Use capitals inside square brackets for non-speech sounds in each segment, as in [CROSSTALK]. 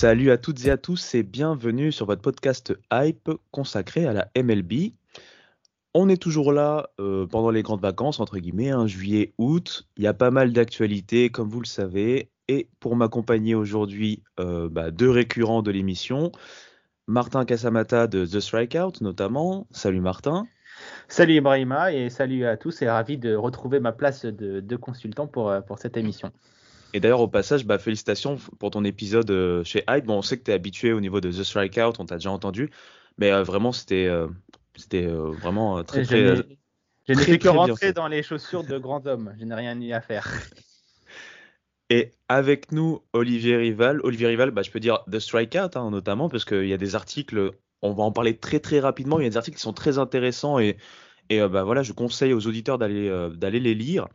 Salut à toutes et à tous et bienvenue sur votre podcast Hype consacré à la MLB. On est toujours là euh, pendant les grandes vacances, entre guillemets, hein, juillet, août. Il y a pas mal d'actualités, comme vous le savez. Et pour m'accompagner aujourd'hui, euh, bah, deux récurrents de l'émission. Martin Casamata de The Strikeout, notamment. Salut Martin. Salut Ibrahima et salut à tous et ravi de retrouver ma place de, de consultant pour, euh, pour cette émission. Et d'ailleurs, au passage, bah, félicitations pour ton épisode euh, chez Hype. Bon, on sait que tu es habitué au niveau de The Strikeout, on t'a déjà entendu. Mais euh, vraiment, c'était euh, c'était vraiment très, très. je n'ai fait que rentrer dans les chaussures de grand homme. Je n'ai rien eu à faire. [LAUGHS] Et avec nous, Olivier Rival. Olivier Rival, bah, je peux dire The Strikeout, hein, notamment, parce qu'il y a des articles, on va en parler très très rapidement. Il y a des articles qui sont très intéressants et, et bah, voilà, je conseille aux auditeurs d'aller d'aller les lire.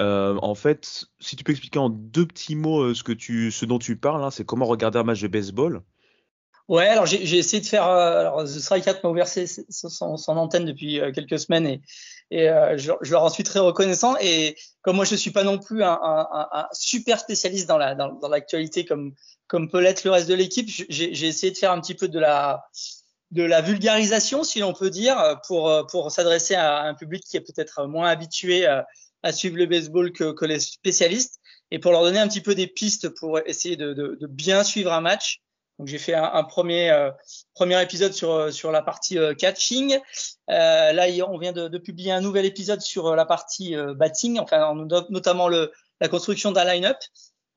Euh, en fait, si tu peux expliquer en deux petits mots euh, ce, dont tu parles, hein, c'est comment regarder un match de baseball. Ouais, alors j'ai essayé de faire. euh, alors, The Strikeout m'a ouvert son, antenne depuis quelques semaines et, je, leur en suis très reconnaissant. Et comme moi, je suis pas non plus un, super spécialiste dans la dans, dans l'actualité comme peut l'être le reste de l'équipe, j'ai essayé de faire un petit peu de la vulgarisation, si l'on peut dire, pour pour s'adresser à un public qui est peut-être moins habitué à, suivre le baseball que, que les spécialistes et pour leur donner un petit peu des pistes pour essayer de, de, de bien suivre un match. Donc j'ai fait un, premier euh, premier épisode sur euh, sur la partie euh, catching. Euh, là on vient de, de publier un nouvel épisode sur la partie batting, enfin no- notamment le la construction d'un line-up.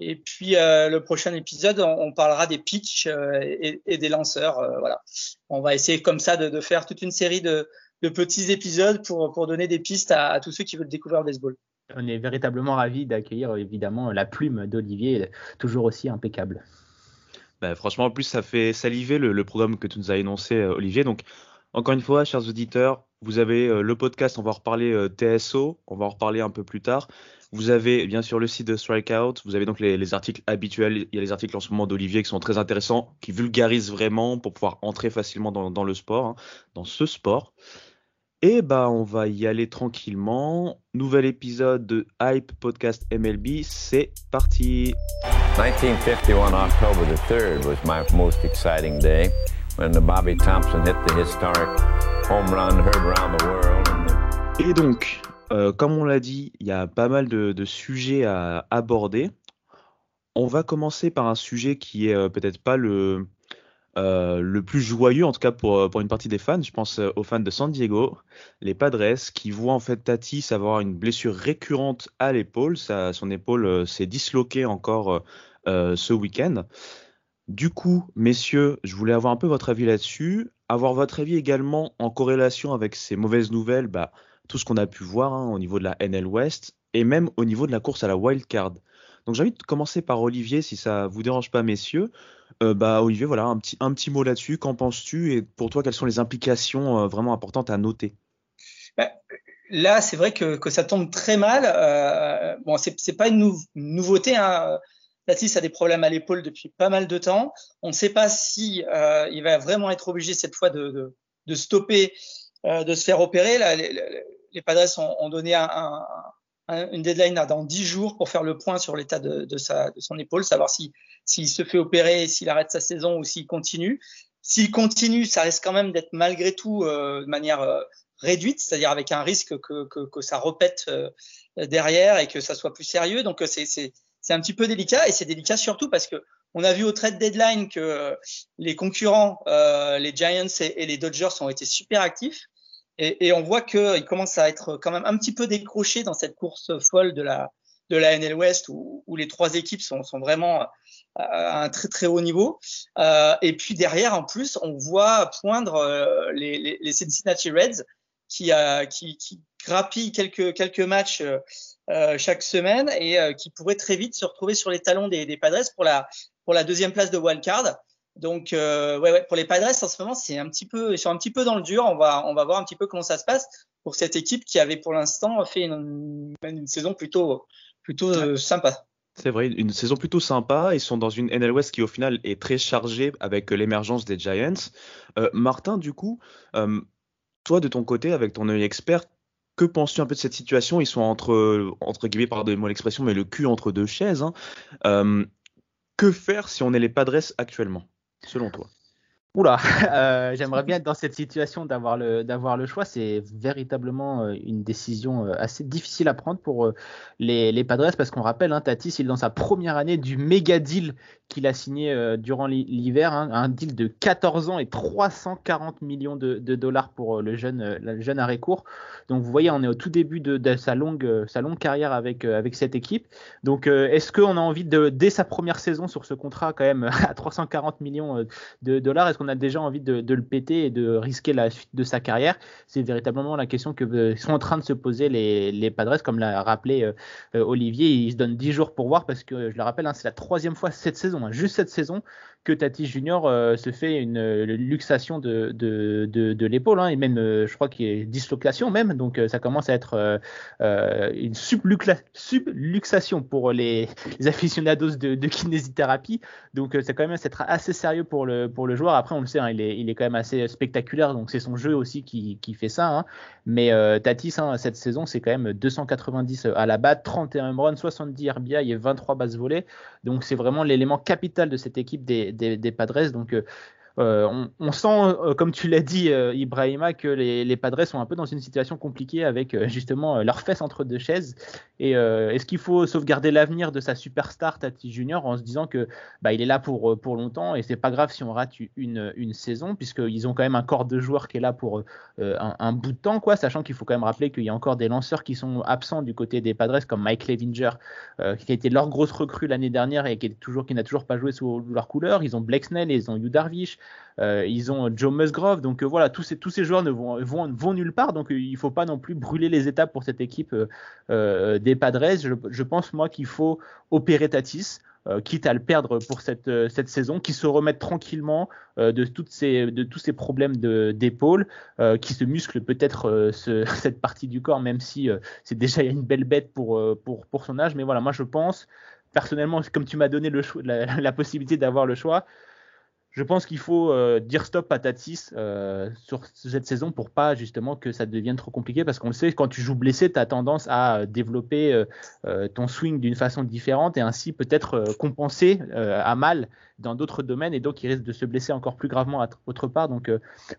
Et puis le prochain épisode on, parlera des pitchs et, et des lanceurs. voilà. On va essayer comme ça de, de faire toute une série de de petits épisodes pour pour donner des pistes à, à tous ceux qui veulent découvrir le baseball. On est véritablement ravis d'accueillir évidemment la plume d'Olivier, toujours aussi impeccable. Bah, franchement, en plus, ça fait saliver le, le programme que tu nous as énoncé, euh, Olivier. Donc, encore une fois, chers auditeurs, vous avez euh, le podcast, on va en reparler euh, TSO, on va en reparler un peu plus tard. Vous avez bien sûr le site de Strikeout, vous avez donc les, les articles habituels, il y a les articles en ce moment d'Olivier qui sont très intéressants, qui vulgarisent vraiment pour pouvoir entrer facilement dans, dans le sport, hein, dans ce sport. Et bah, on va y aller tranquillement. Nouvel épisode de Hype Podcast MLB, c'est parti. 1951 October the 3rd was my most exciting day when the Bobby Thompson hit the historic home run heard around the world. Et donc, euh, comme on l'a dit, il y a pas mal de, de sujets à aborder. On va commencer par un sujet qui est euh, peut-être pas le, euh, le plus joyeux, en tout cas pour, une partie des fans. Je pense euh, aux fans de San Diego, les Padres, qui voient en fait Tatis avoir une blessure récurrente à l'épaule. Son épaule euh, s'est disloquée encore ce week-end. Du coup, messieurs, je voulais avoir un peu votre avis là-dessus, avoir votre avis également en corrélation avec ces mauvaises nouvelles, bah, tout ce qu'on a pu voir hein, au niveau de la NL West et même au niveau de la course à la wild card. Donc j'ai envie de commencer par Olivier, si ça vous dérange pas, messieurs. Euh, bah Olivier, voilà un petit un petit mot là-dessus. Qu'en penses-tu et pour toi quelles sont les implications euh, vraiment importantes à noter? Ben, là, c'est vrai que, que ça tombe très mal. Euh, bon, c'est c'est pas une, nou- une nouveauté. Hein. A des problèmes à l'épaule depuis pas mal de temps. On ne sait pas si euh, il va vraiment être obligé cette fois de, de, stopper, de se faire opérer. Les, les- Padres ont, donné un- une deadline là, dans 10 jours pour faire le point sur l'état de, de, de son épaule, savoir si s'il se fait opérer, s'il arrête sa saison ou s'il continue. S'il continue, ça risque quand même d'être malgré tout euh, de manière euh, réduite, c'est-à-dire avec un risque que, que, que ça repète euh, derrière et que ça soit plus sérieux. Donc euh, c'est un petit peu délicat et c'est délicat surtout parce que on a vu au trade deadline que euh, les concurrents, euh, les Giants et les Dodgers ont été super actifs Et, on voit qu'il commence à être quand même un petit peu décroché dans cette course folle de la, de la NL West où, les trois équipes sont, sont, vraiment à un très très haut niveau. Euh, et puis derrière, en plus, on voit poindre euh, les, les, Cincinnati Reds qui, a, qui, qui grappillent quelques, quelques matchs euh, chaque semaine et qui pourraient très vite se retrouver sur les talons des, des Padres pour la, pour la deuxième place de wildcard. Donc, ouais, ouais, pour les Padres, en ce moment, c'est un petit peu, ils sont un petit peu dans le dur. On va, on va voir un petit peu comment ça se passe pour cette équipe qui avait pour l'instant fait une, une, saison plutôt, plutôt sympa. C'est vrai, une saison plutôt sympa. Ils sont dans une NL West qui au final est très chargée avec l'émergence des Giants. Euh, Martin, du coup, euh, toi de ton côté, avec ton œil expert, que penses-tu un peu de cette situation? Ils sont entre, entre guillemets, pardonnez-moi l'expression, mais le cul entre deux chaises. Hein. Euh, que faire si on est les Padres actuellement, selon toi Oula, [LAUGHS] euh, j'aimerais bien être dans cette situation d'avoir le, d'avoir le choix. C'est véritablement euh, une décision euh, assez difficile à prendre pour les, les Padres parce qu'on rappelle, hein, Tatis, il est dans sa première année du méga deal qu'il a signé durant l'hiver, hein, un deal de 14 ans et 340 millions de, dollars pour le jeune, le jeune arrêt court. Donc vous voyez, on est au tout début de, de sa, longue, sa longue carrière avec, avec cette équipe. Donc est-ce qu'on a envie de, dès sa première saison sur ce contrat quand même [LAUGHS] à 340 millions de dollars, est-ce qu'on a déjà envie de, le péter et de risquer la suite de sa carrière C'est véritablement la question que euh, sont en train de se poser les, les Padres, comme l'a rappelé euh, euh, Olivier. Ils se donnent 10 jours pour voir parce que je le rappelle, hein, c'est la troisième fois cette saison, hein, juste cette saison, que Tati Junior euh, se fait une, euh, luxation de, de, de, l'épaule, hein, et même, euh, je crois qu'il y a dislocation même, donc ça commence à être une subluxation pour les, les aficionados de, kinésithérapie, donc ça quand même être assez sérieux pour le, pour le joueur. Après, on le sait, hein, il, est, il est quand même assez spectaculaire, donc c'est son jeu aussi qui, qui fait ça. Hein. Mais Tatis, cette saison, c'est quand même 290 à la batte, 31 runs, 70 RBI et 23 bases volées, donc c'est vraiment l'élément capital de cette équipe des, des, Padres. Donc, euh, euh, on, sent, euh, comme tu l'as dit, Ibrahima, que les, Padres sont un peu dans une situation compliquée avec justement leurs fesses entre deux chaises. Et est-ce qu'il faut sauvegarder l'avenir de sa superstar Tati Junior en se disant que bah, il est là pour, pour longtemps et c'est pas grave si on rate une, une saison puisqu'ils ont quand même un corps de joueurs qui est là pour un, bout de temps, quoi, sachant qu'il faut quand même rappeler qu'il y a encore des lanceurs qui sont absents du côté des Padres comme Mike Levinger qui a été leur grosse recrue l'année dernière et qui, toujours, qui n'a toujours pas joué sous leur couleur. Ils ont Blake Snell, ils ont Yu Darvish, euh, ils ont Joe Musgrove. Donc euh, voilà, tous ces, joueurs ne vont, nulle part. Donc euh, il ne faut pas non plus brûler les étapes pour cette équipe des Padres. Je, pense moi qu'il faut opérer Tatis. quitte à le perdre pour cette, saison, qui se remettent tranquillement de, tous ces problèmes d'épaule, qui se muscle peut-être [LAUGHS] cette partie du corps, même si c'est déjà une belle bête pour, son âge. Mais voilà, moi je pense, personnellement, comme tu m'as donné la, possibilité d'avoir le choix, je pense qu'il faut euh, dire stop à Tatis euh, sur cette saison pour pas justement que ça devienne trop compliqué parce qu'on le sait, quand tu joues blessé, tu as tendance à développer euh, ton swing d'une façon différente et ainsi peut-être compenser à mal dans d'autres domaines et donc il risque de se blesser encore plus gravement autre part. Donc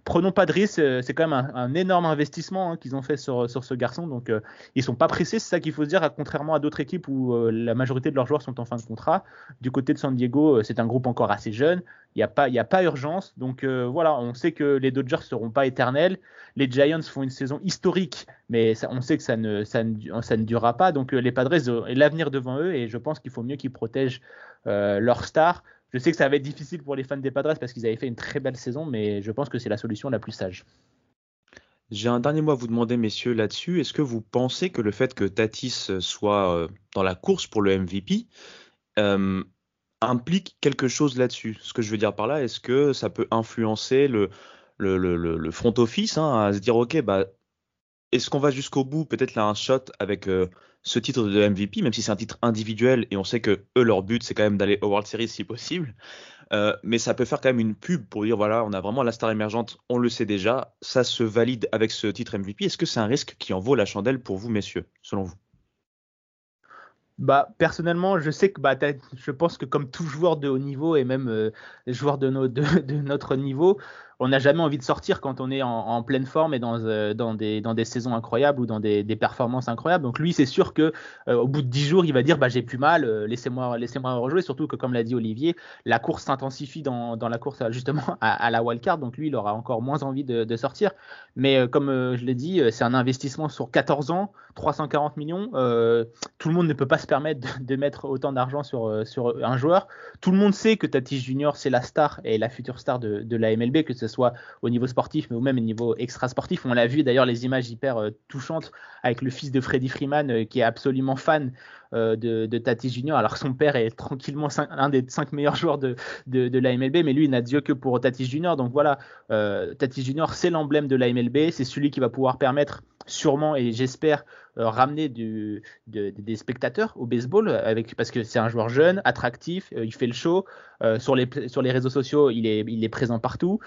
prenons pas de risque, c'est quand même un, énorme investissement hein, qu'ils ont fait sur, sur ce garçon. Donc ils sont pas pressés, c'est ça qu'il faut se dire, contrairement à d'autres équipes où la majorité de leurs joueurs sont en fin de contrat. Du côté de San Diego, c'est un groupe encore assez jeune. Il n'y a, pas, a pas urgence. Donc euh, voilà, on sait que les Dodgers ne seront pas éternels. Les Giants font une saison historique, mais on sait que ça ne, ça ne, ça ne durera pas. Donc euh, les Padres ont l'avenir devant eux et je pense qu'il faut mieux qu'ils protègent euh, leurs stars. Je sais que ça va être difficile pour les fans des Padres parce qu'ils avaient fait une très belle saison, mais je pense que c'est la solution la plus sage. J'ai un dernier mot à vous demander, messieurs, là-dessus. Est-ce que vous pensez que le fait que Tatis soit dans la course pour le MVP, implique quelque chose là-dessus. Ce que je veux dire par là, est-ce que ça peut influencer le, front office hein, à se dire, OK, bah, est-ce qu'on va jusqu'au bout, peut-être là un shot avec euh, ce titre de MVP, même si c'est un titre individuel et on sait que eux, leur but, c'est quand même d'aller au World Series si possible. Euh, mais ça peut faire quand même une pub pour dire voilà, on a vraiment la star émergente, on le sait déjà, ça se valide avec ce titre MVP. Est-ce que c'est un risque qui en vaut la chandelle pour vous, messieurs, selon vous? Bah, personnellement, je sais que bah, je pense que comme tout joueur de haut niveau et même euh, les joueurs de, de, notre niveau, on n'a jamais envie de sortir quand on est en, pleine forme et dans, dans, des, dans des saisons incroyables ou dans des, des performances incroyables. Donc lui, c'est sûr que au bout de 10 jours, il va dire bah, j'ai plus mal, laissez-moi laissez-moi rejouer. Surtout que comme l'a dit Olivier, la course s'intensifie dans, dans, la course justement [LAUGHS] à, la wildcard. Donc lui, il aura encore moins envie de, de sortir. Mais comme je l'ai dit, c'est un investissement sur 14 ans, 340 millions. tout le monde ne peut pas se permettre de, mettre autant d'argent sur, sur un joueur. Tout le monde sait que Tatis Junior, c'est la star et la future star de, de, la MLB, que ce soit au niveau sportif, mais ou même au niveau extra-sportif. On l'a vu d'ailleurs, les images hyper euh, touchantes avec le fils de Freddie Freeman, euh, qui est absolument fan euh, de, Tatis Junior, alors son père est tranquillement un des cinq meilleurs joueurs de, de, la MLB, mais lui, il n'a Dieu que pour Tatis Junior. Donc voilà, Tatis Junior, c'est l'emblème de la MLB, c'est celui qui va pouvoir permettre sûrement et j'espère euh, ramener des spectateurs au baseball avec parce que c'est un joueur jeune, attractif, euh, il fait le show euh, sur les réseaux sociaux, il est présent partout.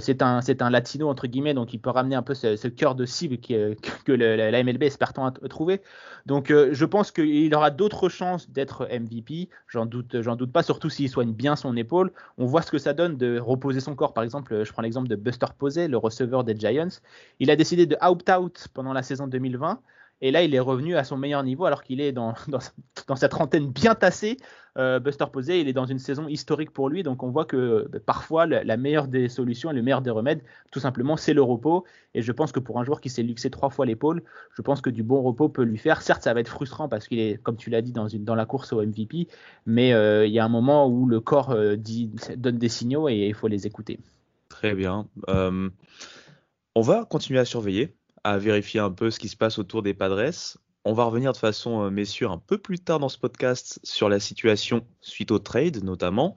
c'est un latino entre guillemets donc il peut ramener un peu ce, cœur de cible [LAUGHS] que la MLB espère tant trouver. Donc je pense qu'il aura d'autres chances d'être MVP, j'en doute j'en doute pas surtout s'il soigne bien son épaule. On voit ce que ça donne de reposer son corps par exemple, je prends l'exemple de Buster Posey, le receveur des Giants. Il a décidé de opt-out pendant la saison 2020. Et là, il est revenu à son meilleur niveau alors qu'il est dans, [LAUGHS] dans, sa trentaine bien tassée. Euh, Buster Posey, il est dans une saison historique pour lui. Donc on voit que bah, parfois, la, meilleure des solutions et le meilleur des remèdes, tout simplement, c'est le repos. Et je pense que pour un joueur qui s'est luxé trois fois l'épaule, je pense que du bon repos peut lui faire. Certes, ça va être frustrant parce qu'il est, comme tu l'as dit, dans, dans la course au MVP. Mais euh, il y a un moment où le corps euh, dit, donne des signaux et il faut les écouter. Très bien. on va continuer à surveiller à vérifier un peu ce qui se passe autour des Padres. On va revenir de façon, euh, messieurs, un peu plus tard dans ce podcast sur la situation suite au trade notamment.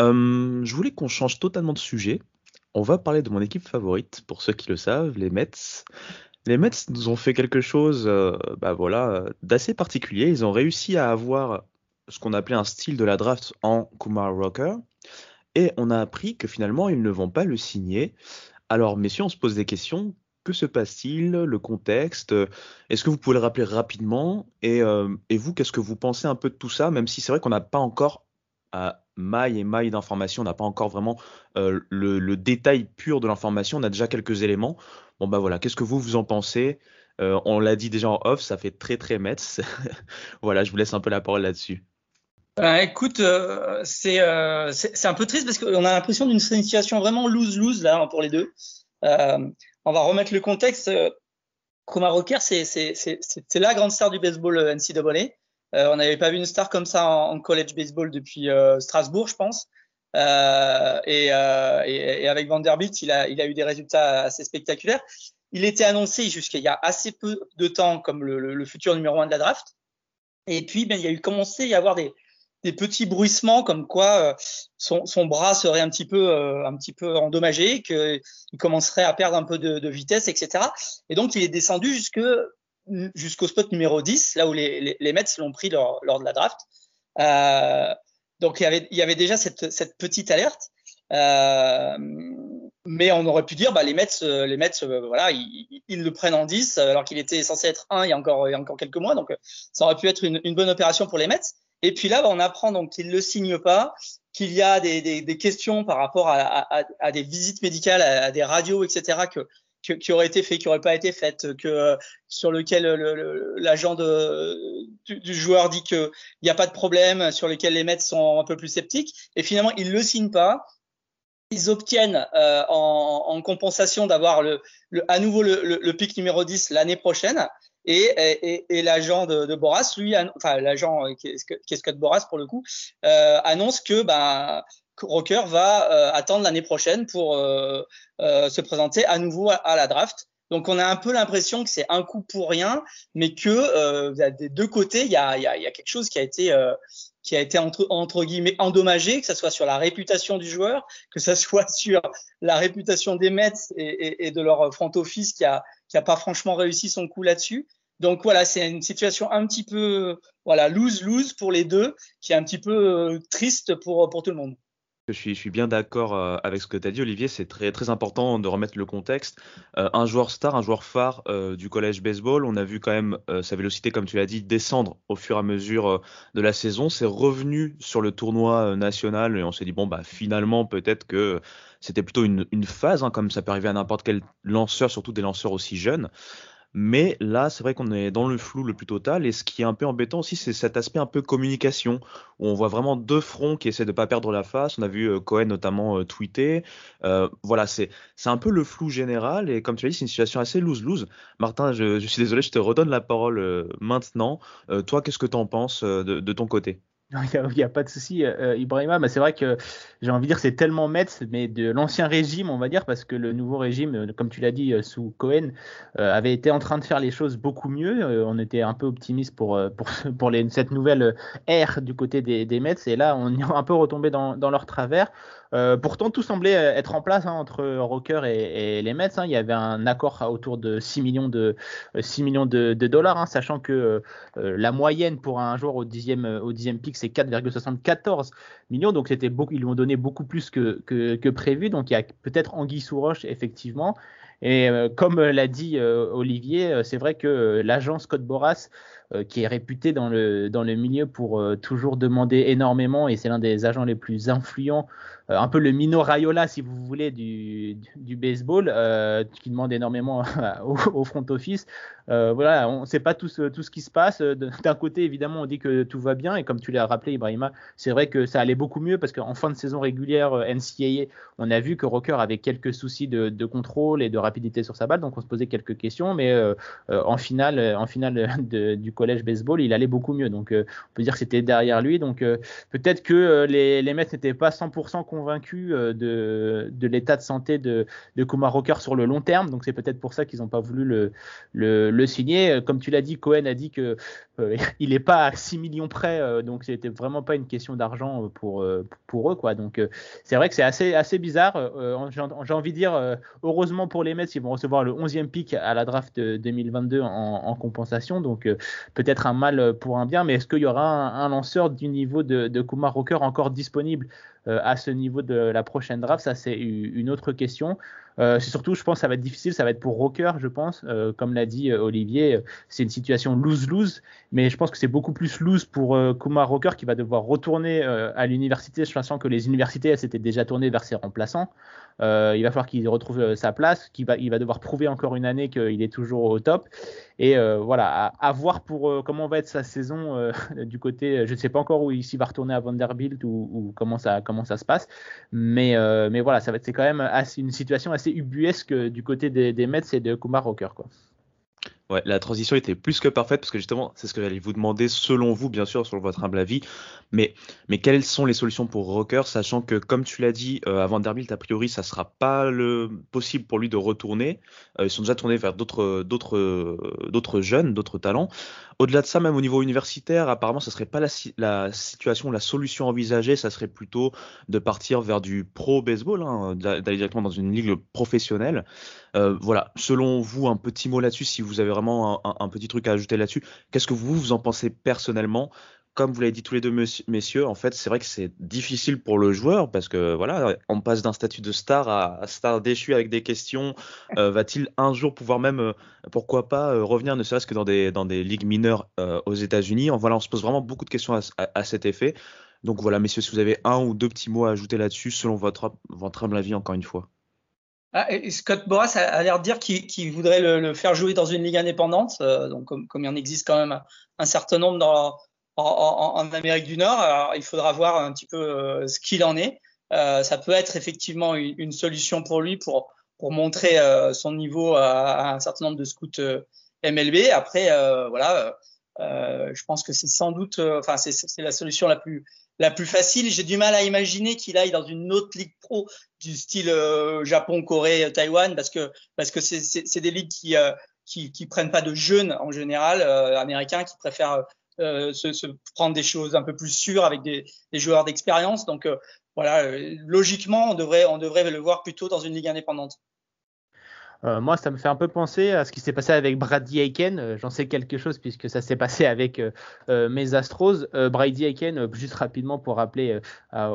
Euh, je voulais qu'on change totalement de sujet. On va parler de mon équipe favorite, pour ceux qui le savent, les Mets. Les Mets nous ont fait quelque chose euh, bah voilà, d'assez particulier. Ils ont réussi à avoir ce qu'on appelait un style de la draft en Kumar Rocker. Et on a appris que finalement, ils ne vont pas le signer. Alors, messieurs, on se pose des questions. Que se passe-t-il Le contexte Est-ce que vous pouvez le rappeler rapidement et, euh, et, vous, qu'est-ce que vous pensez un peu de tout ça Même si c'est vrai qu'on n'a pas encore à maille et maille d'informations, on n'a pas encore vraiment euh, le, détail pur de l'information, on a déjà quelques éléments. Bon bah voilà, qu'est-ce que vous vous en pensez? Euh, On l'a dit déjà en off, ça fait très très Mets. [LAUGHS] voilà, je vous laisse un peu la parole là-dessus. écoute, c'est un peu triste parce qu'on a l'impression d'une situation vraiment lose-lose là pour les deux on va remettre le contexte. Euh, Kuma Rocker, c'est la grande star du baseball euh, NCAA. Euh, on n'avait pas vu une star comme ça en, college baseball depuis euh, Strasbourg, je pense. Euh, et, euh, et, et, avec Vanderbilt, il a, il a eu des résultats assez spectaculaires. Il était annoncé jusqu'il y a assez peu de temps comme le, le, le, futur numéro un de la draft. Et puis, ben, il y a eu commencé à y avoir des, des petits bruissements comme quoi euh, son, bras serait un petit peu euh, un petit peu endommagé, qu'il commencerait à perdre un peu de, vitesse, etc. Et donc il est descendu jusqu'au spot numéro 10, là où les, Mets l'ont pris lors, de la draft. Euh, donc il y avait, déjà cette, petite alerte. Mais on aurait pu dire, bah, les Mets, les Mets, voilà, ils, le prennent en 10 alors qu'il était censé être 1 il y a encore, encore quelques mois. Donc ça aurait pu être une bonne opération pour les Mets. Et puis là, bah, on apprend donc qu'il ne le signe pas, qu'il y a des, questions par rapport à, des visites médicales, à, des radios, etc., qui auraient été faites, qui n'auraient pas été faites, euh, sur lequel l'agent du, joueur dit qu'il n'y a pas de problème, sur lequel les Mets sont un peu plus sceptiques. Et finalement, ils le signent pas. Ils obtiennent euh, en, en, compensation d'avoir à nouveau le pic numéro 10 l'année prochaine. Et, et, et l'agent de, de, Boras, lui, enfin l'agent euh, qui est, Scott Boras pour le coup, euh, annonce que ben, Rocker va euh, attendre l'année prochaine pour euh, euh, se présenter à nouveau à, la draft. Donc on a un peu l'impression que c'est un coup pour rien, mais que des deux côtés, il y a, y, a, y a, quelque chose qui a été qui a été entre, entre guillemets endommagé, que ce soit sur la réputation du joueur, que ce [LAUGHS] soit sur la réputation des Mets et, et, et de leur front office qui a, qui a pas franchement réussi son coup là-dessus. Donc voilà, c'est une situation un petit peu voilà lose lose pour les deux, qui est un petit peu euh, triste pour pour tout le monde. Je suis, bien d'accord euh, avec ce que tu as dit, Olivier. C'est très, très important de remettre le contexte. Euh, un joueur star, un joueur phare euh, du collège baseball, on a vu quand même sa vélocité, comme tu l'as dit, descendre au fur et à mesure de la saison. C'est revenu sur le tournoi national et on s'est dit, bon, bah, finalement, peut-être que c'était plutôt une, une phase, hein, comme ça peut arriver à n'importe quel lanceur, surtout des lanceurs aussi jeunes. Mais là, c'est vrai qu'on est dans le flou le plus total. Et ce qui est un peu embêtant aussi, c'est cet aspect un peu communication, où on voit vraiment deux fronts qui essaient de pas perdre la face. On a vu euh, Cohen notamment euh, tweeter. Euh, voilà, c'est un peu le flou général. Et comme tu l'as dit, c'est une situation assez loose-loose. Martin, je, suis désolé, je te redonne la parole maintenant. toi, qu'est-ce que tu en penses de ton côté? Il n'y a, pas de souci, euh, euh, Ibrahima. Mais c'est vrai que j'ai envie de dire c'est tellement Mets, mais de l'ancien régime, on va dire, parce que le nouveau régime, euh, comme tu l'as dit, sous Cohen, avait été en train de faire les choses beaucoup mieux. on était un peu optimiste pour, [LAUGHS] cette nouvelle ère du côté des, des. Et là, on est un peu retombé dans, dans leur travers. Euh, pourtant, tout semblait être en place hein, entre Rocker et, les Mets. Hein. Il y avait un accord autour de 6 millions de, 6 euh, dollars, hein, sachant que euh, la moyenne pour un joueur au dixième, au dixième pic, c'est 4,74 millions. Donc, beaucoup, ils lui ont donné beaucoup plus que, prévu. Donc, il y a peut-être Anguille sous roche, effectivement. Et comme l'a dit Olivier, c'est vrai que l'agent Scott Boras qui est réputé dans le, milieu pour toujours demander énormément et c'est l'un des agents les plus influents euh, un peu le Mino Raiola, si vous voulez, du, du, baseball, euh, qui demande énormément [LAUGHS] au, front office. Euh, voilà, on ne sait pas tout ce, tout ce qui se passe. D'un côté, évidemment, on dit que tout va bien, et comme tu l'as rappelé, Ibrahima, c'est vrai que ça allait beaucoup mieux parce qu'en fin de saison régulière NCAA, on a vu que Rocker avait quelques soucis de, de, contrôle et de rapidité sur sa balle, donc on se posait quelques questions, mais en finale, en finale [LAUGHS] du collège baseball, il allait beaucoup mieux. Donc on peut dire que c'était derrière lui. Donc peut-être que les, les Mets n'étaient pas 100% convaincus euh, de, l'état de santé de, de Kumar Rocker sur le long terme. Donc c'est peut-être pour ça qu'ils n'ont pas voulu le, signer. Comme tu l'as dit, Cohen a dit que euh, [LAUGHS] il n'est pas à 6 millions près, euh, donc c'était vraiment pas une question d'argent pour, eux. Quoi. Donc c'est vrai que c'est assez, bizarre. J'ai envie de dire, heureusement pour les Mets, ils vont recevoir le 11e pick à la draft 2022 en, en compensation. Donc peut-être un mal pour un bien, mais est-ce qu'il y aura un, lanceur du niveau de, de Kumar Rocker encore disponible euh, à ce niveau de la prochaine draft, ça c'est une autre question. Euh, surtout, je pense, ça va être difficile, ça va être pour Rocker, je pense. Euh, comme l'a dit Olivier, c'est une situation lose-lose, mais je pense que c'est beaucoup plus lose pour Kumar Rocker qui va devoir retourner à l'université, sachant que les universités s'étaient déjà tournées vers ses remplaçants. Euh, il va falloir qu'il retrouve euh, sa place, qu'il va, il va devoir prouver encore une année qu'il est toujours au top. Et euh, voilà, à, voir pour comment va être sa saison [LAUGHS] du côté. Je ne sais pas encore où il va retourner à Vanderbilt ou, comment ça comment ça se passe, mais mais voilà, ça va c'est quand même une situation assez ubuesque du côté des, des Mets et de Kumar Rocker quoi. Ouais, la transition était plus que parfaite parce que justement, c'est ce que j'allais vous demander selon vous, bien sûr, sur votre humble avis. Mais, quelles sont les solutions pour Rocker, sachant que, comme tu l'as dit, euh, à Vanderbilt, a priori, ça sera pas le possible pour lui de retourner. Euh, ils sont déjà tournés vers d'autres, jeunes, d'autres talents. Au-delà de ça, même au niveau universitaire, apparemment, ça serait pas la, situation, la solution envisagée, ça serait plutôt de partir vers du pro baseball, hein, d'aller directement dans une ligue professionnelle. Euh, voilà, selon vous, un petit mot là-dessus, si vous avez vraiment un, petit truc à ajouter là-dessus, qu'est-ce que vous, vous en pensez personnellement comme vous l'avez dit tous les deux messieurs, en fait, c'est vrai que c'est difficile pour le joueur parce que voilà, on passe d'un statut de star à star déchu avec des questions. [LAUGHS] Euh, va-t-il un jour pouvoir même, euh, pourquoi pas, revenir ne serait-ce que dans des dans des ligues mineures aux États-Unis? Voilà, on se pose vraiment beaucoup de questions à, cet effet. Donc voilà, messieurs, si vous avez un ou deux petits mots à ajouter là-dessus, selon votre votre humble avis, encore une fois. Ah, Scott Boras a, l'air de dire qu'il voudrait le, faire jouer dans une ligue indépendante, euh, donc comme, il en existe quand même un, certain nombre dans, en, Amérique du Nord. Alors, il faudra voir un petit peu euh, ce qu'il en est. Euh, ça peut être effectivement une, solution pour lui pour, pour montrer son niveau à, un certain nombre de scouts MLB. Après, voilà, je pense que c'est sans doute, enfin, c'est la solution la plus la plus facile. J'ai du mal à imaginer qu'il aille dans une autre ligue pro du style euh, Japon, Corée, Taïwan, parce que parce que c'est des ligues qui, euh, qui, qui prennent pas de jeunes en général euh, américains qui préfèrent se, se, prendre des choses un peu plus sûres avec des, des joueurs d'expérience. Donc voilà, logiquement on devrait on devrait le voir plutôt dans une ligue indépendante. Euh, moi, ça me fait un peu penser à ce qui s'est passé avec Brady Aiken. Euh, j'en sais quelque chose puisque ça s'est passé avec euh, mes Astros. Brady Aiken, juste rapidement pour rappeler [LAUGHS] à,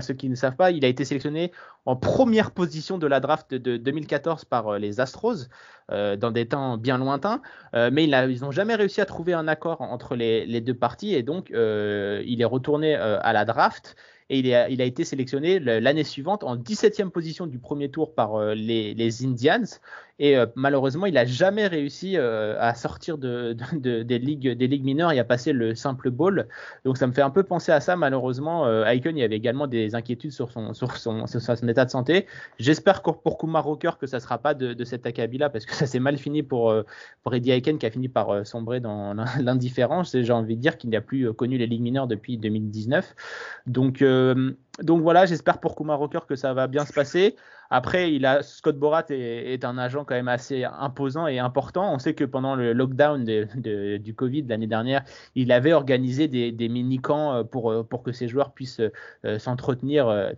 ceux qui ne savent pas, il a été sélectionné en première position de la draft de 2014 par les Astros dans des temps bien lointains, mais ils n'ont jamais réussi à trouver un accord entre les deux parties et donc il est retourné à la draft et il a, été sélectionné l'année suivante en 17e position du premier tour par euh, les Indians et euh, malheureusement, il n'a jamais réussi euh, à sortir de, des, ligues, des ligues mineures et à passer le simple ball. Donc ça me fait un peu penser à ça. Malheureusement, euh, il y avait également des inquiétudes sur son, sur son, son état de santé. J'espère pour Kumar Rocker que ça ne sera pas de, de cet acabit-là parce que ça s'est mal fini pour, pour Eddie Aiken qui a fini par sombrer dans l'indifférence. J'ai envie de dire qu'il n'a plus connu les ligues mineures depuis 2019. Donc, donc voilà, j'espère pour Kumar Rocker que ça va bien se passer. Après, il a, Scott Borat est, un agent quand même assez imposant et important. On sait que pendant le lockdown du Covid l'année dernière, il avait organisé des, mini-camps euh, pour, euh, pour que ses joueurs puissent euh, s'entretenir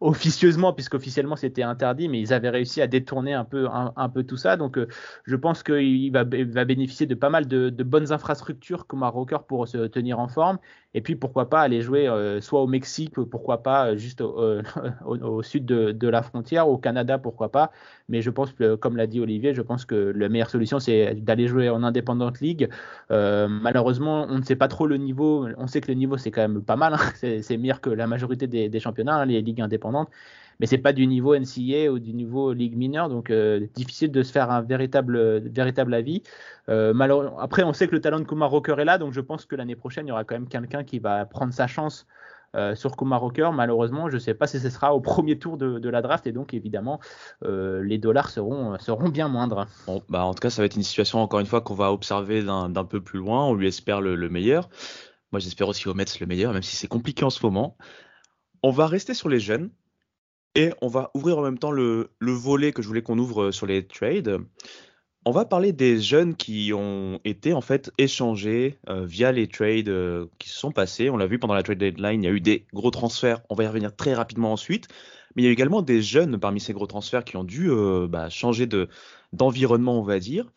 officieusement, puisqu'officiellement c'était interdit, mais ils avaient réussi à détourner un peu, un, peu tout ça. Donc je pense qu'il va, va, bénéficier de pas mal de, bonnes infrastructures comme un rocker pour se tenir en forme. Et puis pourquoi pas aller jouer euh, soit au Mexique, pourquoi pas euh, juste euh, [LAUGHS] au, sud de, la frontière, au Canada, pourquoi pas. Mais je pense que, comme l'a dit Olivier, je pense que la meilleure solution c'est d'aller jouer en Independent League. malheureusement, on ne sait pas trop le niveau. On sait que le niveau c'est quand même pas mal. Hein. [LAUGHS] C'est meilleur que la majorité des, championnats, hein, les ligues indépendantes mais c'est pas du niveau NCA ou du niveau Ligue mineure, donc euh, difficile de se faire un véritable, véritable avis. Euh, après, on sait que le talent de Kumar Rocker est là, donc je pense que l'année prochaine, il y aura quand même quelqu'un qui va prendre sa chance euh, sur Kumar Rocker. Malheureusement, je ne sais pas si ce sera au premier tour de, la draft, et donc évidemment, les dollars seront, seront bien moindres. Bon, bah, en tout cas, ça va être une situation, encore une fois, qu'on va observer d'un peu plus loin. On lui espère le, le meilleur. Moi, j'espère aussi au Mets le meilleur, même si c'est compliqué en ce moment. On va rester sur les jeunes et on va ouvrir en même temps le, volet que je voulais qu'on ouvre euh, sur les trades. On va parler des jeunes qui ont été en fait échangés euh, via les trades euh, qui se sont passés. On l'a vu pendant la trade deadline, il y a eu des gros transferts. On va y revenir très rapidement ensuite. Mais il y a eu également des jeunes parmi ces gros transferts qui ont dû bah, changer de, d'environnement, on va dire.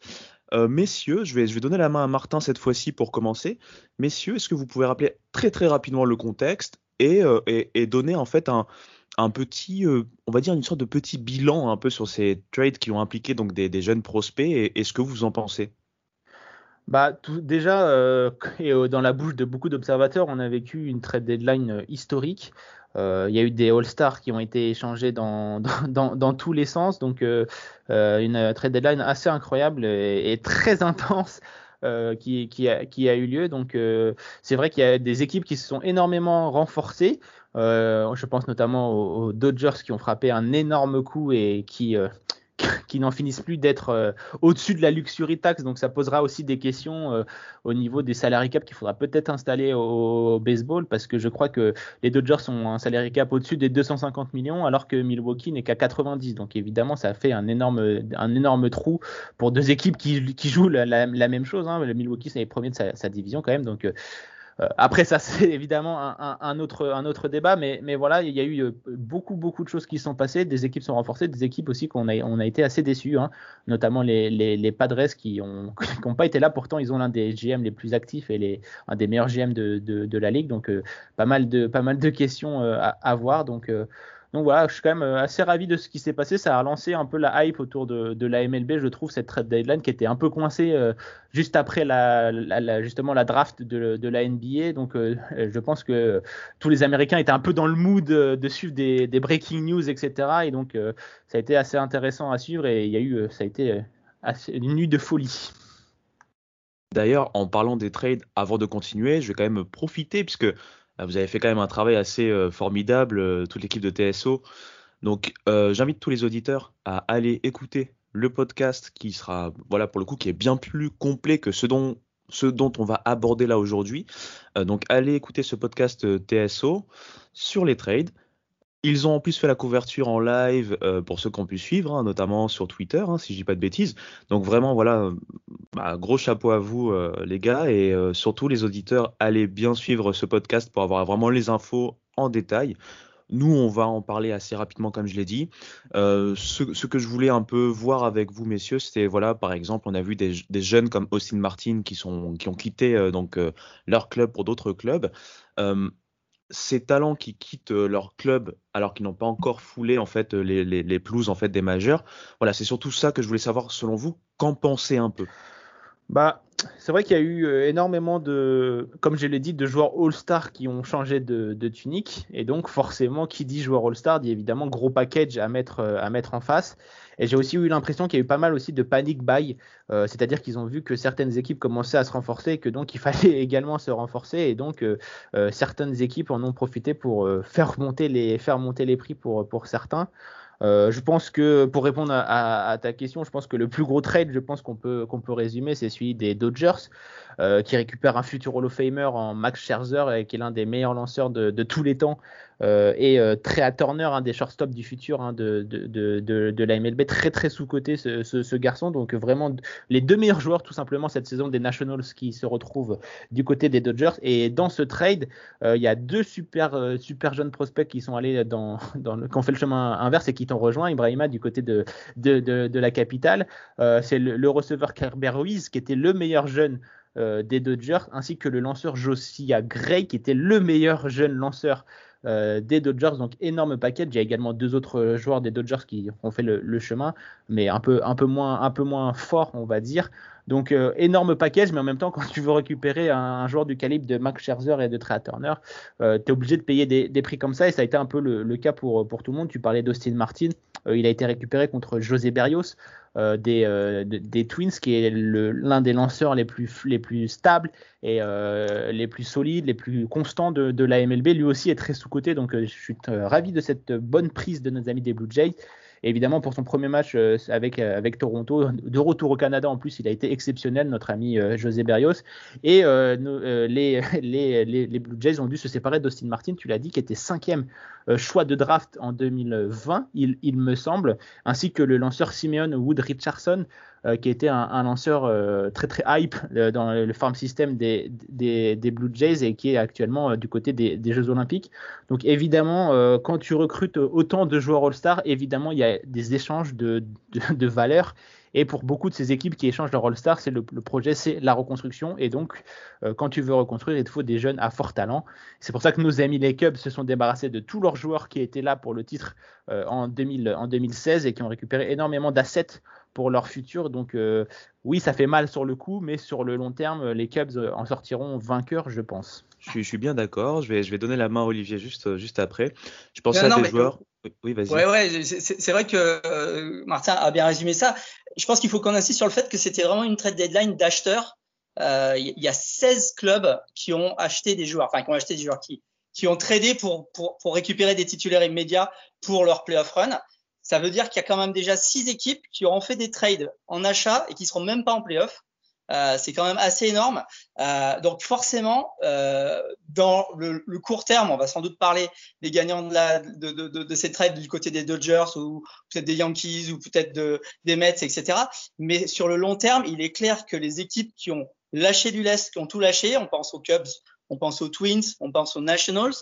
messieurs, je vais, je vais donner la main à Martin cette fois-ci pour commencer. Messieurs, est-ce que vous pouvez rappeler très très rapidement le contexte et, et, et donner en fait un, un petit, euh, on va dire une sorte de petit bilan un peu sur ces trades qui ont impliqué donc des, jeunes prospects et, ce que vous en pensez? Bah, tout, déjà, euh, [LAUGHS] et euh, dans la bouche de beaucoup d'observateurs, on a vécu une trade deadline historique. Il y a eu des All-Stars qui ont été échangés dans, [LAUGHS] dans, tous les sens, donc une trade deadline assez incroyable et, très [LAUGHS] intense. qui, qui, a, eu lieu. Donc, c'est vrai qu'il y a des équipes qui se sont énormément renforcées. Euh, je pense notamment aux, Dodgers qui ont frappé un énorme coup et qui, euh, [LAUGHS] qui n'en finissent plus d'être euh, au-dessus de la luxury tax. Donc ça posera aussi des questions au niveau des salary cap qu'il faudra peut-être installer au, baseball parce que je crois que les Dodgers ont un salary cap au-dessus des 250 millions alors que Milwaukee n'est qu'à 90. Donc évidemment ça fait un énorme, un énorme trou pour deux équipes qui, jouent la, même chose. Hein. Le Milwaukee c'est les premiers de sa, division quand même. Donc après, ça, [LAUGHS] c'est évidemment un, autre, un autre débat, mais, mais voilà, il y a eu euh, beaucoup, beaucoup de choses qui sont passées. Des équipes sont renforcées, des équipes aussi qu'on a, on a été assez déçus, hein. notamment les, les, Padres qui n'ont [LAUGHS] qui pas été là. Pourtant, ils ont l'un des GM les plus actifs et les, un des meilleurs GM de, de, la ligue. Donc, euh, pas, mal de, pas mal de questions à voir. Donc, donc voilà, je suis quand même euh, assez ravi de ce qui s'est passé. Ça a relancé un peu la hype autour de, la MLB, je trouve, cette trade deadline qui était un peu coincée euh, juste après la, justement la draft de, la NBA. Donc euh, je pense que tous les Américains étaient un peu dans le mood de, suivre des, breaking news, etc. Et donc ça a été assez intéressant à suivre et il y a eu, ça a été une nuit de folie. D'ailleurs, en parlant des trades, avant de continuer, je vais quand même profiter puisque vous avez fait quand même un travail assez euh, formidable, euh, toute l'équipe de TSO. Donc, euh, j'invite tous les auditeurs à aller écouter le podcast qui sera, voilà, pour le coup, qui est bien plus complet que ce dont on va aborder là aujourd'hui. donc, allez écouter ce podcast TSO sur les trades. Ils ont en plus fait la couverture en live euh, pour ceux qu'on pu suivre, hein, notamment sur Twitter, hein, si je dis pas de bêtises. Donc vraiment, voilà, bah, gros chapeau à vous euh, les gars et euh, surtout les auditeurs, allez bien suivre ce podcast pour avoir vraiment les infos en détail. Nous, on va en parler assez rapidement, comme je l'ai dit. Ce, que je voulais un peu voir avec vous, messieurs, c'était, voilà, par exemple, on a vu des, jeunes comme Austin Martin qui, sont, qui ont quitté donc, leur club pour d'autres clubs. Ces talents qui quittent leur club alors qu'ils n'ont pas encore foulé en fait les, les, les pelouses en fait des majeurs. Voilà, c'est surtout ça que je voulais savoir selon vous. Qu'en pensez un peu? Bah, c'est vrai qu'il y a eu euh, énormément de, comme je l'ai dit, de joueurs All-Star qui ont changé de, tunique. Et donc, forcément, qui dit joueur All-Star dit évidemment gros package à mettre, euh, à mettre en face. Et j'ai aussi eu l'impression qu'il y a eu pas mal aussi de panic buy, euh, c'est-à-dire qu'ils ont vu que certaines équipes commençaient à se renforcer et que donc il [LAUGHS] fallait également se renforcer. Et donc, certaines équipes en ont profité pour faire, monter les, faire monter les prix pour, pour certains. Euh, je pense que pour répondre à, ta question, je pense que le plus gros trade, je pense qu'on peut qu'on peut résumer, c'est celui des Dodgers. Euh, qui récupère un futur Hall of Famer en Max Scherzer et qui est l'un des meilleurs lanceurs de, tous les temps. Euh, et euh, Trea Turner, des shortstops du futur hein, de, de, de, la MLB, très très sous-côté ce, ce, garçon. Donc vraiment les deux meilleurs joueurs tout simplement cette saison des Nationals qui se retrouvent du côté des Dodgers. Et dans ce trade, il y a deux super super jeunes prospects qui sont allés dans, [LAUGHS] dans le, qui ont fait le chemin inverse et qui t'ont rejoint, Ibrahima du côté de, de, la capitale. c'est le, receveur Kerber Ruiz qui était le meilleur jeune euh, des Dodgers, ainsi que le lanceur Josiah Gray, qui était le meilleur jeune lanceur euh, des Dodgers. Donc énorme paquet. Il y a également deux autres joueurs des Dodgers qui ont fait le, chemin, mais un peu, un peu moins, un peu moins fort, on va dire. Donc euh, énorme package, mais en même temps, quand tu veux récupérer un, joueur du calibre de Max Scherzer et de Trey Turner, tu es obligé de payer des, prix comme ça, et ça a été un peu le, cas pour, tout le monde. Tu parlais d'Austin Martin, il a été récupéré contre José Berrios. Euh, des, euh, Twins, qui est l'un des lanceurs les plus, les plus stables et euh, les plus solides, les plus constants de, de, la MLB. Lui aussi est très sous-coté, donc je suis ravi de cette bonne prise de nos amis des Blue Jays évidemment, pour son premier match euh, avec, euh, avec Toronto, de retour au Canada en plus, il a été exceptionnel, notre ami euh, José Berrios. Et [LAUGHS] les, les, les, Blue Jays ont dû se séparer d'Austin Martin, tu l'as dit, qui était cinquième choix de draft en 2020, il, me semble, ainsi que le lanceur Simeon Wood Richardson, qui était un, lanceur euh, très très hype euh, dans le farm system des, des, Blue Jays et qui est actuellement du côté des, Jeux Olympiques. Donc évidemment, quand tu recrutes autant de joueurs All-Star, évidemment il y a des échanges de, de, valeurs. Et pour beaucoup de ces équipes qui échangent leur All-Star, le, projet, c'est la reconstruction. Et donc, quand tu veux reconstruire, il te faut des jeunes à fort talent. C'est pour ça que nos amis les Cubs se sont débarrassés de tous leurs joueurs qui étaient là pour le titre en, 2000, en 2016 et qui ont récupéré énormément d'assets pour leur futur. Donc euh, oui, ça fait mal sur le coup, mais sur le long terme, les Cubs euh, en sortiront vainqueurs, je pense. Je suis, bien d'accord. Je vais, je vais donner la main à Olivier juste, euh, juste après. Je pense à des joueurs. Oui, vas-y. Ouais, ouais, c'est vrai que Martin a bien résumé ça. Je pense qu'il faut qu'on insiste sur le fait que c'était vraiment une trade deadline d'acheteurs. Il y a 16 clubs qui ont acheté des joueurs, enfin qui ont acheté des joueurs qui, qui ont tradé pour, pour, pour récupérer des titulaires immédiats pour leur playoff run ça veut dire qu'il y a quand même déjà six équipes qui auront fait des trades en achat et qui seront même pas en playoff. Euh, c'est quand même assez énorme. Euh, donc forcément, euh, dans le, le, court terme, on va sans doute parler des gagnants de, la, de, de, de, ces trades du côté des Dodgers ou peut-être des Yankees ou peut-être de, des Mets, etc. Mais sur le long terme, il est clair que les équipes qui ont lâché du lest, qui ont tout lâché, on pense aux Cubs, on pense aux Twins, on pense aux Nationals,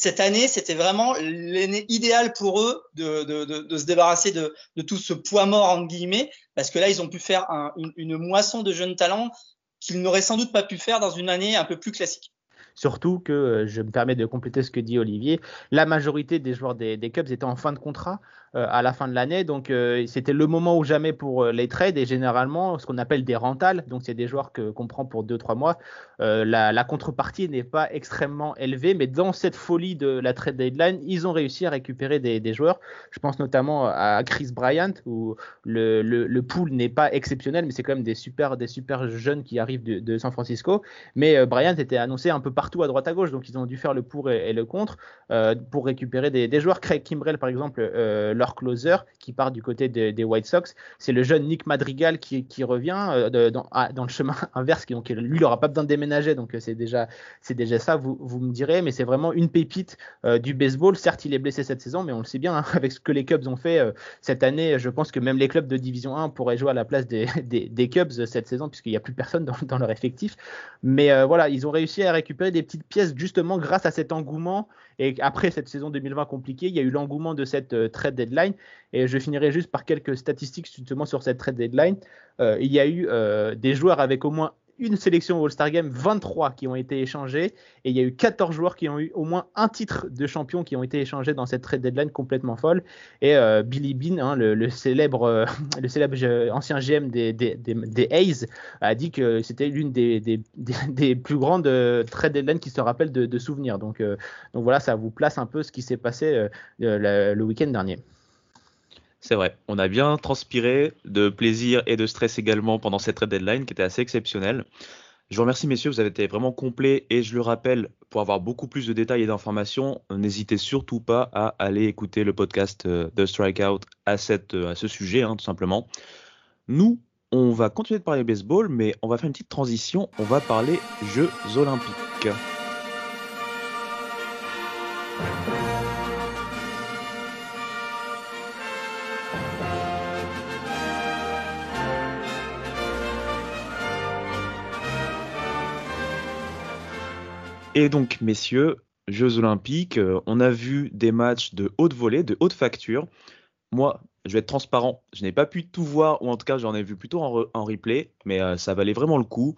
cette année, c'était vraiment l'année idéale pour eux de, se débarrasser de, tout ce poids mort, guillemets, parce que là, ils ont pu faire un, une, moisson de jeunes talents qu'ils n'auraient sans doute pas pu faire dans une année un peu plus classique. Surtout que, euh, je me permets de compléter ce que dit Olivier, la majorité des joueurs des, Cubs étaient en fin de contrat à la fin de l'année. Donc euh, c'était le moment ou jamais pour les trades et généralement ce qu'on appelle des rentals, donc c'est des joueurs qu'on prend pour 2-3 mois. La, contrepartie n'est pas extrêmement élevée, mais dans cette folie de la trade deadline, ils ont réussi à récupérer des, joueurs. Je pense notamment à Chris Bryant où le, le, le pool n'est pas exceptionnel, mais c'est quand même des super, des super jeunes qui arrivent de, San Francisco. Mais Bryant était annoncé un peu partout à droite à gauche, donc ils ont dû faire le pour et, le contre euh, pour récupérer des, joueurs. Craig Kimbrell, par exemple, euh, leur closer qui part du côté des White Sox. C'est le jeune Nick Madrigal qui, revient dans, ah, dans, le chemin [LAUGHS] inverse, donc lui, il n'aura pas besoin de déménager, donc c'est déjà, c'est déjà ça, vous, vous me direz, mais c'est vraiment une pépite du baseball. Certes, il est blessé cette saison, mais on le sait bien, hein, [LAUGHS] avec ce que les Cubs ont fait cette année, je pense que même les clubs de Division 1 pourraient jouer à la place des, [LAUGHS] Cubs cette saison, puisqu'il n'y a plus personne dans leur effectif. Mais voilà, ils ont réussi à récupérer des petites pièces justement grâce à cet engouement. Et après cette saison 2020 compliquée, il y a eu l'engouement de cette euh, trade deadline. Et je finirai juste par quelques statistiques justement sur cette trade deadline. Euh, il y a eu euh, des joueurs avec au moins une sélection All-Star Game, 23 qui ont été échangés, et il y a eu 14 joueurs qui ont eu au moins un titre de champion qui ont été échangés dans cette trade deadline complètement folle. Et euh, Billy Bean, hein, le, célèbre, euh, [LAUGHS] le célèbre ancien GM des, des, A's, a dit que c'était l'une des, [LAUGHS] plus grandes euh, trade deadlines qui se rappellent de, souvenirs. Donc voilà, ça vous place un peu ce qui s'est passé le week-end dernier. C'est vrai, on a bien transpiré de plaisir et de stress également pendant cette trade deadline qui était assez exceptionnelle. Je vous remercie messieurs, vous avez été vraiment complet et je le rappelle, pour avoir beaucoup plus de détails et d'informations, n'hésitez surtout pas à aller écouter le podcast euh, The Strikeout à, cette, à ce sujet, hein, tout simplement. Nous, on va continuer de parler baseball, mais on va faire une petite transition, on va parler Jeux olympiques. Et donc, messieurs, Jeux Olympiques, euh, on a vu des matchs de haute volée, de haute facture. Moi, je vais être transparent, je n'ai pas pu tout voir, ou en tout cas, j'en ai vu plutôt en, replay, mais euh, ça valait vraiment le coup.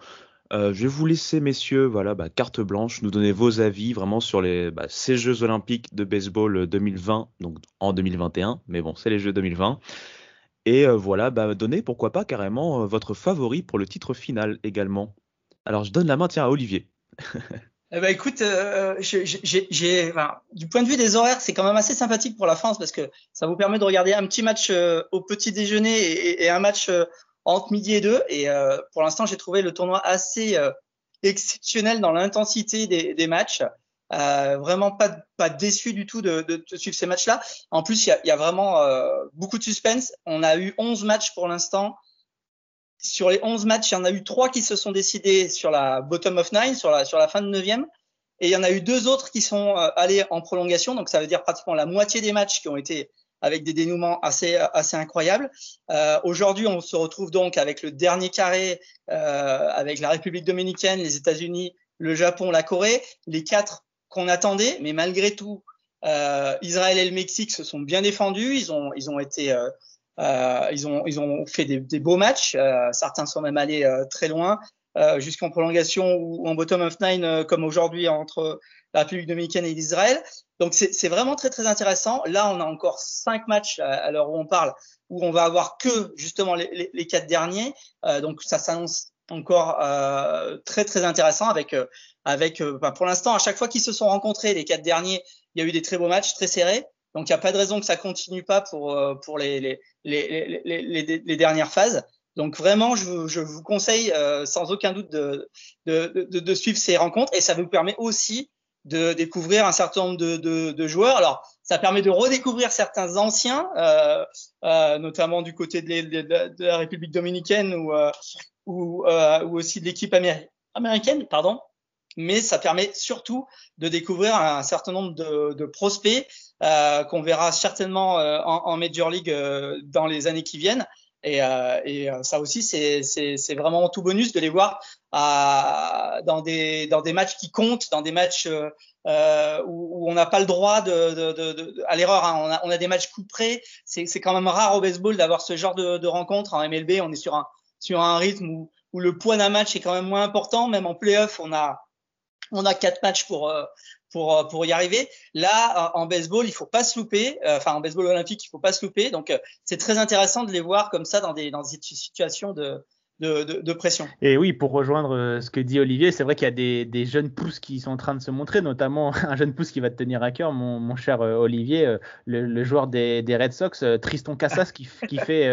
Euh, je vais vous laisser, messieurs, voilà, bah, carte blanche, nous donner vos avis vraiment sur bah, ces Jeux Olympiques de baseball 2020, donc en 2021, mais bon, c'est les Jeux 2020. Et voilà, bah, donner pourquoi pas carrément votre favori pour le titre final également. Alors, je donne la main, tiens, à Olivier. [LAUGHS] Eh ben, écoute, euh, j'ai, enfin, du point de vue des horaires, c'est quand même assez sympathique pour la France parce que ça vous permet de regarder un petit match euh, au petit déjeuner et, un match euh, entre midi et deux. Et euh, pour l'instant, j'ai trouvé le tournoi assez exceptionnel dans l'intensité des, des matchs. vraiment pas, pas déçu du tout de, de, de suivre ces matchs-là. En plus, il y a, y a, vraiment beaucoup de suspense. On a eu 11 matchs pour l'instant sur les 11 matchs, il y en a eu trois qui se sont décidés sur la bottom of nine, sur la, sur la fin de neuvième. Et il y en a eu deux autres qui sont euh, allés en prolongation. Donc, ça veut dire pratiquement la moitié des matchs qui ont été avec des dénouements assez, assez incroyables. Euh, Aujourd'hui, on se retrouve donc avec le dernier carré, euh, avec la République dominicaine, les États-Unis, le Japon, la Corée, les quatre qu'on attendait. Mais malgré tout, euh, Israël et le Mexique se sont bien défendus. Ils ont, ils ont été euh, euh, ils, ont, ils ont fait des, des beaux matchs. Euh, certains sont même allés euh, très loin, jusqu'en prolongation ou, en bottom of nine, comme aujourd'hui entre la République dominicaine et l'Israël. Donc c'est vraiment très très intéressant. Là, on a encore cinq matchs à, l'heure où on parle, où on va avoir que justement les, les, quatre derniers. Euh, donc ça s'annonce encore euh, très très intéressant avec avec bah, pour l'instant à chaque fois qu'ils se sont rencontrés les quatre derniers, il y a eu des très beaux matchs très serrés. Donc il n'y a pas de raison que ça continue pas pour pour les, les les, les, dernières phases. Donc vraiment, je je vous conseille euh, sans aucun doute de, de, de, de, suivre ces rencontres et ça vous permet aussi de découvrir un certain nombre de, de, joueurs. Alors, ça permet de redécouvrir certains anciens, euh, euh, notamment du côté de, la République dominicaine ou, euh, ou, euh, ou aussi de l'équipe américaine, pardon. Mais ça permet surtout de découvrir un certain nombre de, de prospects euh, qu'on verra certainement euh, en, Major League euh, dans les années qui viennent. Et, ça aussi, c'est vraiment tout bonus de les voir dans, des, dans matchs qui comptent, dans des matchs euh, où, on n'a pas le droit à l'erreur. Hein. On, a, des matchs coup près. C'est quand même rare au baseball d'avoir ce genre de, rencontre. En MLB, on est sur un, rythme où, où le poids d'un match est quand même moins important. Même en playoff, on a, on a quatre matchs pour, pour, euh, pour y arriver. Là, en baseball, il faut pas se louper. Euh, enfin, en baseball olympique, il faut pas se louper. Donc, euh, c'est très intéressant de les voir comme ça dans des, dans des situations de, de, pression. Et oui, pour rejoindre euh, ce que dit Olivier, c'est vrai qu'il y a des, des, jeunes pousses qui sont en train de se montrer, notamment [LAUGHS] un jeune pousse qui va te tenir à cœur, mon, mon cher euh, Olivier, euh, le, joueur des, des, Red Sox, Tristan Cassas, qui, qui fait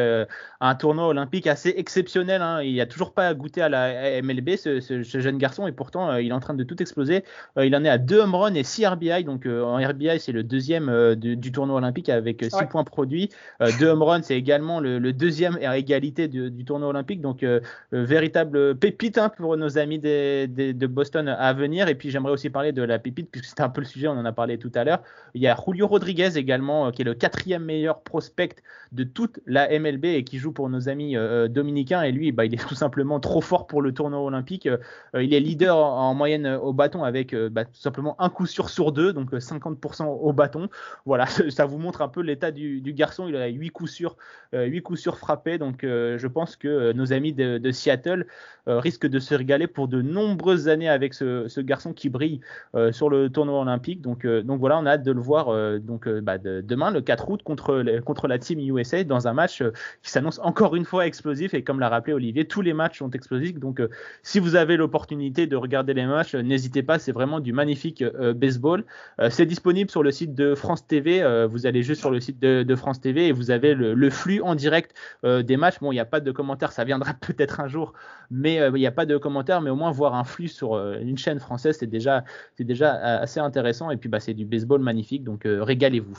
un tournoi olympique assez exceptionnel. Hein. Il n'a toujours pas goûté à la MLB, ce, ce, jeune garçon, et pourtant il est en train de tout exploser. il en est à 2 home runs et 6 RBI, donc en RBI c'est le deuxième du tournoi olympique avec 6 points produits. 2 home runs c'est également le, le, deuxième à égalité du, du tournoi olympique, donc véritable pépite hein, pour nos amis de Boston à venir. Et puis j'aimerais aussi parler de la pépite, puisque c'était un peu le sujet, on en a parlé tout à l'heure. Il y a Julio Rodriguez également, euh, qui est le quatrième meilleur prospect de toute la MLB et qui joue pour nos amis euh, dominicains. Et lui, bah, il est tout simplement trop fort pour le tournoi olympique. il est leader en, moyenne au bâton avec bah, tout simplement un coup sûr sur deux, donc 50% au bâton. Voilà, [LAUGHS] ça vous montre un peu l'état du, garçon. Il a 8 coups sûrs, 8 coups sûrs frappés. Donc je pense que nos amis de, de Seattle euh, risque de se régaler pour de nombreuses années avec ce, garçon qui brille euh, sur le tournoi olympique. Donc, euh, donc voilà, on a hâte de le voir donc, bah, demain, le 4 août, contre, contre la team USA, dans un match qui s'annonce encore une fois explosif. Et comme l'a rappelé Olivier, tous les matchs sont explosifs. Donc si vous avez l'opportunité de regarder les matchs, n'hésitez pas, c'est vraiment du magnifique baseball. c'est disponible sur le site de France TV. vous allez juste sur le site de, France TV et vous avez le flux en direct des matchs. Bon, il n'y a pas de commentaires, ça viendra [LAUGHS] peut-être un jour, mais euh, il n'y a pas de commentaires, mais au moins voir un flux sur euh, une chaîne française, c'est déjà, c'est déjà euh, assez intéressant. Et puis bah, c'est du baseball magnifique, donc régalez-vous.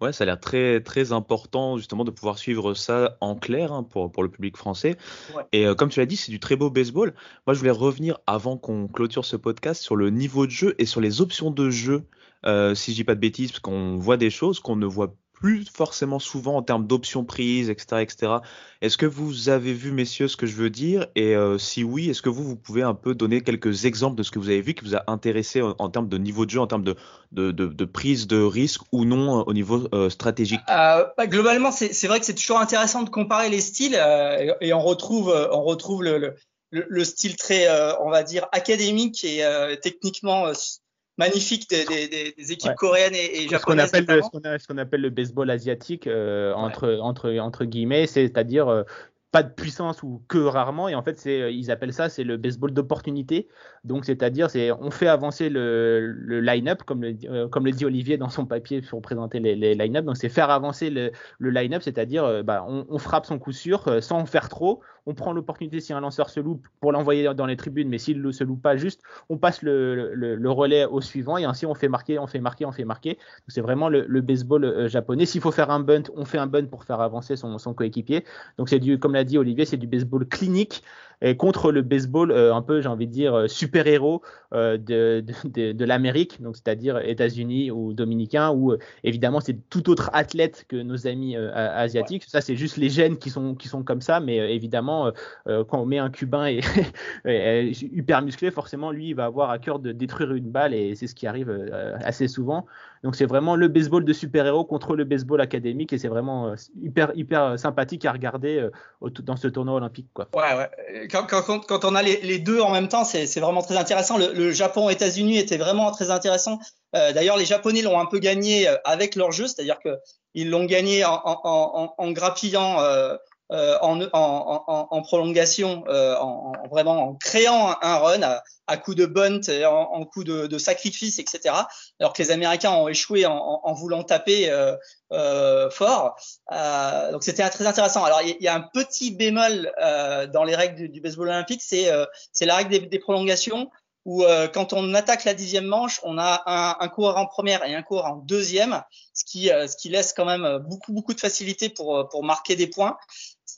Ouais, ça a l'air très très important justement de pouvoir suivre ça en clair hein, pour, pour le public français. Et comme tu l'as dit, c'est du très beau baseball. Moi, je voulais revenir avant qu'on clôture ce podcast sur le niveau de jeu et sur les options de jeu. si je dis pas de bêtises, parce qu'on voit des choses qu'on ne voit plus forcément souvent en termes d'options prises, etc., etc. Est-ce que vous avez vu, messieurs, ce que je veux dire? Et euh, si oui, est-ce que vous, vous pouvez un peu donner quelques exemples de ce que vous avez vu qui vous a intéressé en, termes de niveau de jeu, en termes de, prise de risque ou non euh, au niveau euh, stratégique? Bah, Globalement, c'est vrai que c'est toujours intéressant de comparer les styles et on retrouve, on retrouve le style très, on va dire, académique et techniquement magnifique des, des, des équipes coréennes et, japonaises. Ce qu'on appelle, ce qu'on appelle, le baseball asiatique, euh, entre, entre, entre guillemets, c'est-à-dire euh, pas de puissance ou que rarement. Et en fait, c'est, ils appellent ça, c'est le baseball d'opportunité. Donc, c'est-à-dire, c'est, on fait avancer le, le line-up, comme le, euh, comme le dit Olivier dans son papier pour présenter les, les line-up. Donc, c'est faire avancer le, le line-up, c'est-à-dire, euh, bah, on, on, frappe son coup sûr euh, sans en faire trop. On prend l'opportunité si un lanceur se loupe pour l'envoyer dans les tribunes, mais s'il ne se loupe pas juste, on passe le, le, relais au suivant et ainsi on fait marquer, on fait marquer, on fait marquer. c'est vraiment le, baseball japonais. S'il faut faire un bunt, on fait un bunt pour faire avancer son, son coéquipier. Donc, c'est du, comme l'a dit Olivier, c'est du baseball clinique et contre le baseball euh, un peu, j'ai envie de dire, euh, super-héros euh, de, de, de l'Amérique, donc c'est-à-dire États-Unis ou dominicains, où évidemment c'est tout autre athlète que nos amis asiatiques. Ça, c'est juste les gènes qui sont, qui sont comme ça, mais évidemment, quand on met un Cubain et, [LAUGHS] hyper musclé, forcément, lui, il va avoir à cœur de détruire une balle et c'est ce qui arrive assez souvent. Donc c'est vraiment le baseball de super-héros contre le baseball académique et c'est vraiment hyper, hyper sympathique à regarder dans ce tournoi olympique. Ouais, ouais quand, on a les, deux en même temps, c'est vraiment très intéressant. Le, le Japon-États-Unis était vraiment très intéressant. Euh, D'ailleurs, les Japonais l'ont un peu gagné euh, avec leur jeu, c'est-à-dire qu'ils l'ont gagné en, grappillant euh, euh, en, en, en, prolongation, euh, en, vraiment en créant un, run à, à coup de bunt, en, en coup de, de, sacrifice, etc. Alors que les Américains ont échoué en, voulant taper euh, euh fort. Euh, donc c'était très intéressant. Alors il y, a un petit bémol dans les règles du, baseball olympique, c'est c'est la règle des, des prolongations où quand on attaque la dixième manche, on a un, un coureur en première et un coureur en deuxième, ce qui, ce qui laisse quand même beaucoup beaucoup de facilité pour, pour marquer des points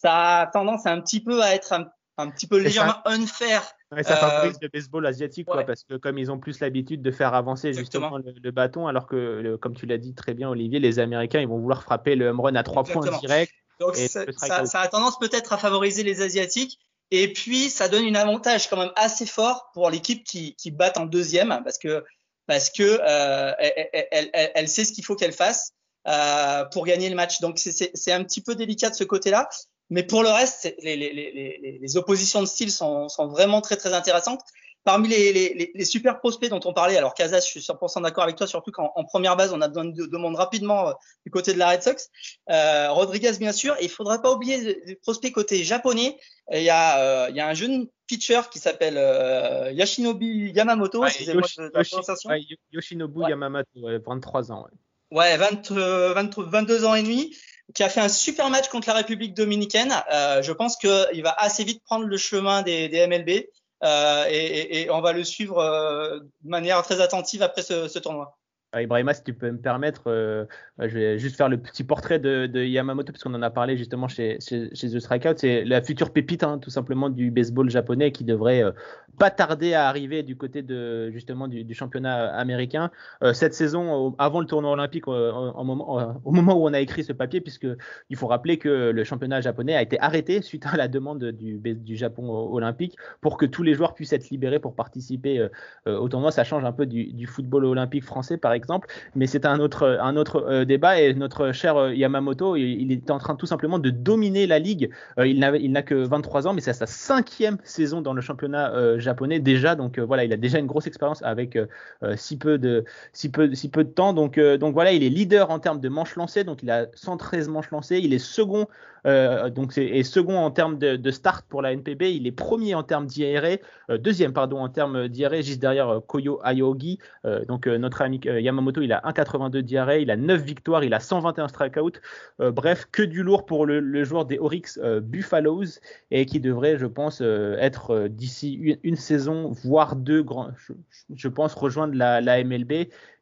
ça a tendance un petit peu à être un, petit peu légèrement unfair. ça favorise euh, le baseball asiatique, quoi, parce que comme ils ont plus l'habitude de faire avancer justement le, bâton, alors que, comme tu l'as dit très bien, Olivier, les Américains, ils vont vouloir frapper le home run à trois points direct. Donc ça, ça, a tendance peut-être à favoriser les Asiatiques. Et puis, ça donne un avantage quand même assez fort pour l'équipe qui, qui bat en deuxième, parce que parce que euh, elle, elle, elle, elle, sait ce qu'il faut qu'elle fasse euh, pour gagner le match. Donc c'est un petit peu délicat de ce côté-là. Mais pour le reste, les, les, les, les, oppositions de style sont, sont, vraiment très très intéressantes. parmi les, les, les, super prospects dont on parlait, alors Casas, je suis 100% d'accord avec toi, surtout qu'en en première base, on a besoin de demandes rapidement euh, du côté de la Red Sox. Euh, Rodriguez, bien sûr. Et il faudrait pas oublier les prospects côté japonais. Il y a, euh, il y a un jeune pitcher qui s'appelle euh, Yoshinobu Yamamoto. excusez-moi de, la prononciation. Yoshinobu Yamamoto, 23 ans. Ouais, 20, 22 ans et demi qui a fait un super match contre la République dominicaine. Euh, je pense qu'il va assez vite prendre le chemin des, MLB euh, et, on va le suivre euh, de manière très attentive après ce, tournoi. Ibrahima, si tu peux me permettre, je vais juste faire le petit portrait de, de Yamamoto, puisqu'on en a parlé justement chez, The Strikeout. C'est la future pépite, hein, tout simplement, du baseball japonais qui devrait pas tarder à arriver du côté de justement du, championnat américain. Euh, cette saison, avant le tournoi olympique, en, moment, au moment où on a écrit ce papier, puisque il faut rappeler que le championnat japonais a été arrêté suite à la demande du, du Japon olympique pour que tous les joueurs puissent être libérés pour participer au tournoi. Ça change un peu du, football olympique français, par exemple mais c'est un autre, un autre euh, débat. Et notre cher euh, Yamamoto, il, est en train tout simplement de dominer la ligue. Euh, il n'a que 23 ans, mais c'est sa cinquième saison dans le championnat japonais déjà. Donc voilà, il a déjà une grosse expérience avec si peu de si peu si peu de temps. Donc donc voilà, il est leader en termes de manches lancées. Donc il a 113 manches lancées. Il est second euh, donc c'est second en termes de, start pour la NPB. Il est premier en termes d'IRA, euh, deuxième pardon en termes d'IRA, juste derrière euh, Koyo Ayogi. donc notre ami Yamamoto, il a 1,82 d'IRA, il a 9 victoires, il a 121 strikeouts. bref, que du lourd pour le, joueur des Oryx Buffaloes et qui devrait, je pense, être d'ici une, saison, voire deux, grands, je, pense, rejoindre la, MLB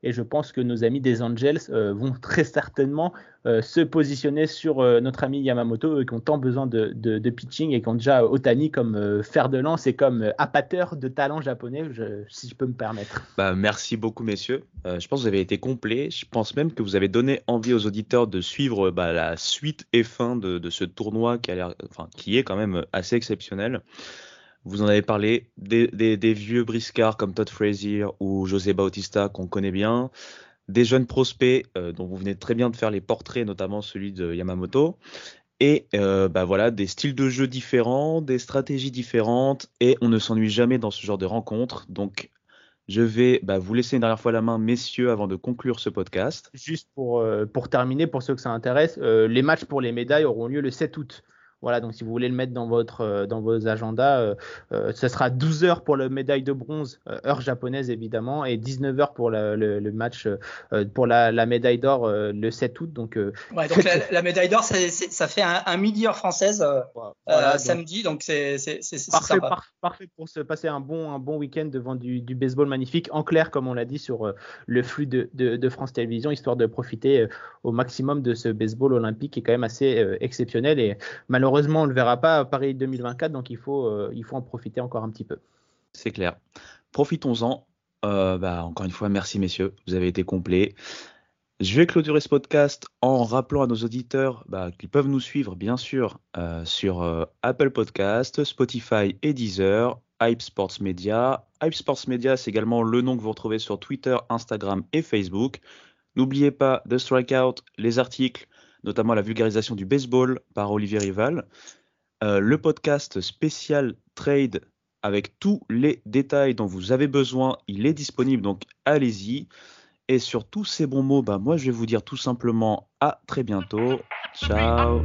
et je pense que nos amis des Angels vont très certainement euh, se positionner sur euh, notre ami Yamamoto qui ont tant besoin de, pitching et qui ont déjà Otani comme fer de lance et comme appâteur de talent japonais, si je peux me permettre. Bah, merci beaucoup messieurs. je pense que vous avez été complet. Je pense même que vous avez donné envie aux auditeurs de suivre bah, la suite et fin de, ce tournoi qui, a enfin, qui est quand même assez exceptionnel. Vous en avez parlé, des, vieux briscards comme Todd Frazier ou José Bautista qu'on connaît bien, des jeunes prospects euh, dont vous venez très bien de faire les portraits, notamment celui de Yamamoto, et euh, bah voilà, des styles de jeu différents, des stratégies différentes, et on ne s'ennuie jamais dans ce genre de rencontres. Donc je vais bah, vous laisser une dernière fois la main, messieurs, avant de conclure ce podcast. Juste pour, euh, pour terminer, pour ceux que ça intéresse, les matchs pour les médailles auront lieu le 7 août. Voilà, donc si vous voulez le mettre dans, votre, euh, dans vos agendas, euh, euh, ce sera 12 heures pour la médaille de bronze, heure japonaise évidemment, et 19 heures pour la, le, le, match pour la, la médaille d'or le 7 août. Donc, ouais, donc la, la, médaille d'or, ça fait un, un, midi heure française voilà, donc, samedi, donc c'est parfait, sympa. Par, parfait pour se passer un bon, un bon week-end devant du, du, baseball magnifique, en clair, comme on l'a dit, sur le flux de, de, de, France Télévisions, histoire de profiter au maximum de ce baseball olympique qui est quand même assez exceptionnel et malheureusement malheureusement, on ne le verra pas à Paris 2024, donc il faut, euh, il faut en profiter encore un petit peu. C'est clair. Profitons-en. Euh, bah, encore une fois, merci messieurs, vous avez été complets. Je vais clôturer ce podcast en rappelant à nos auditeurs bah, qu'ils peuvent nous suivre, bien sûr, euh, sur Apple Podcast, Spotify et Deezer, Hype Sports Media. Hype Sports Media, c'est également le nom que vous retrouvez sur Twitter, Instagram et Facebook. N'oubliez pas The Strikeout, les articles, notamment la vulgarisation du baseball par Olivier Rival, euh, le podcast spécial trade avec tous les détails dont vous avez besoin, il est disponible, donc allez-y. Et sur tous ces bons mots, bah moi je vais vous dire tout simplement à très bientôt. Ciao.